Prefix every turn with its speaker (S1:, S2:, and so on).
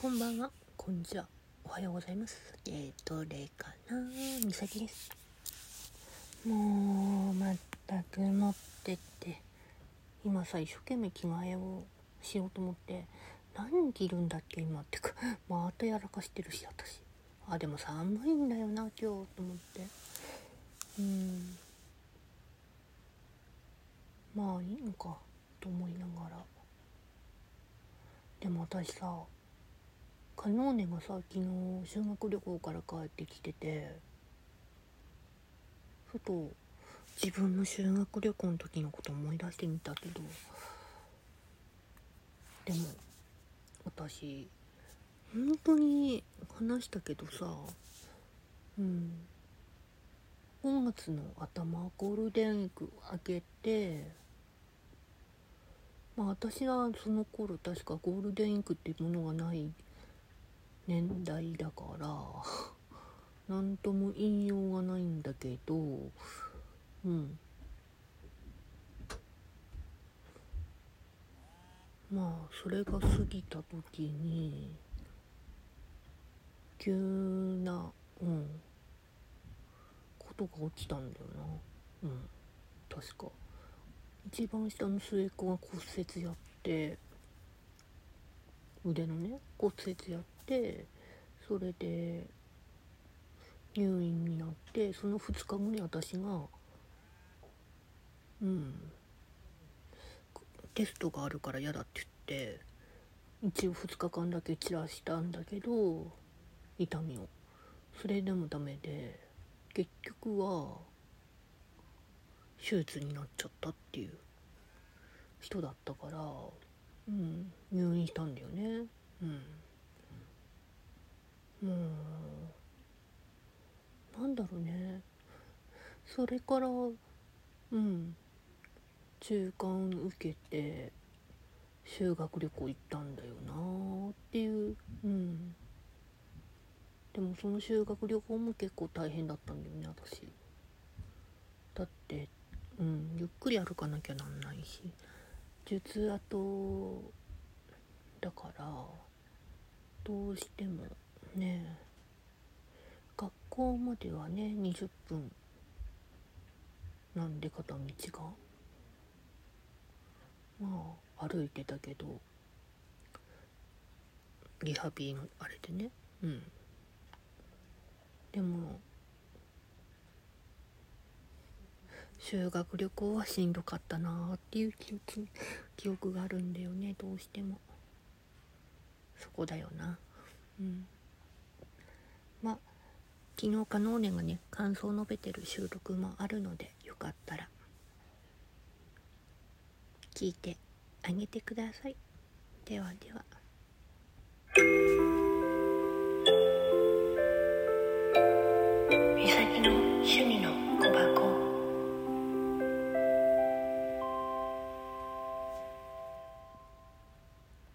S1: こんばんは、こんにちは、おはようございます。えー、どれかなみさきです。もう、まったく持ってって、今さ、一生懸命着替えをしようと思って、何着るんだっけ今ってか、またやらかしてるし、私。あ、でも寒いんだよな、今日、と思って。うん。まあいいのか、と思いながら。でも私さ、カノーネがさ昨日修学旅行から帰ってきててふと自分の修学旅行の時のこと思い出してみたけどでも私本当に話したけどさうん5月の頭ゴールデンウィーク明けてまあ私はその頃確かゴールデンウィークっていうものがない年代だから何とも言いようがないんだけどうん。まあそれが過ぎた時に急なうん。ことが起きたんだよな。うん。確か。一番下の末っ子が骨折やって腕のね骨折やってそれで入院になってその2日後に私がうんテストがあるから嫌だって言って一応2日間だけ散らしたんだけど痛みをそれでもダメで結局は手術になっちゃったっていう人だったからうん、入院したんだよね。うん。もう、なんだろうね。それから、うん、中間受けて、修学旅行行ったんだよなーっていう、うん。でもその修学旅行も結構大変だったんだよね、私。だって、うん、ゆっくり歩かなきゃなんないし。術後だからどうしてもね学校まではね20分。なんで片道が？まあ歩いてたけど。リハビリのあれでね。うん。でも修学旅行はしんどかったなーっていう記憶 記憶があるんだよねどうしても。そこだよな。うん。まあ昨日かノーネがね感想を述べてる収録もあるのでよかったら聞いてあげてください。ではでは。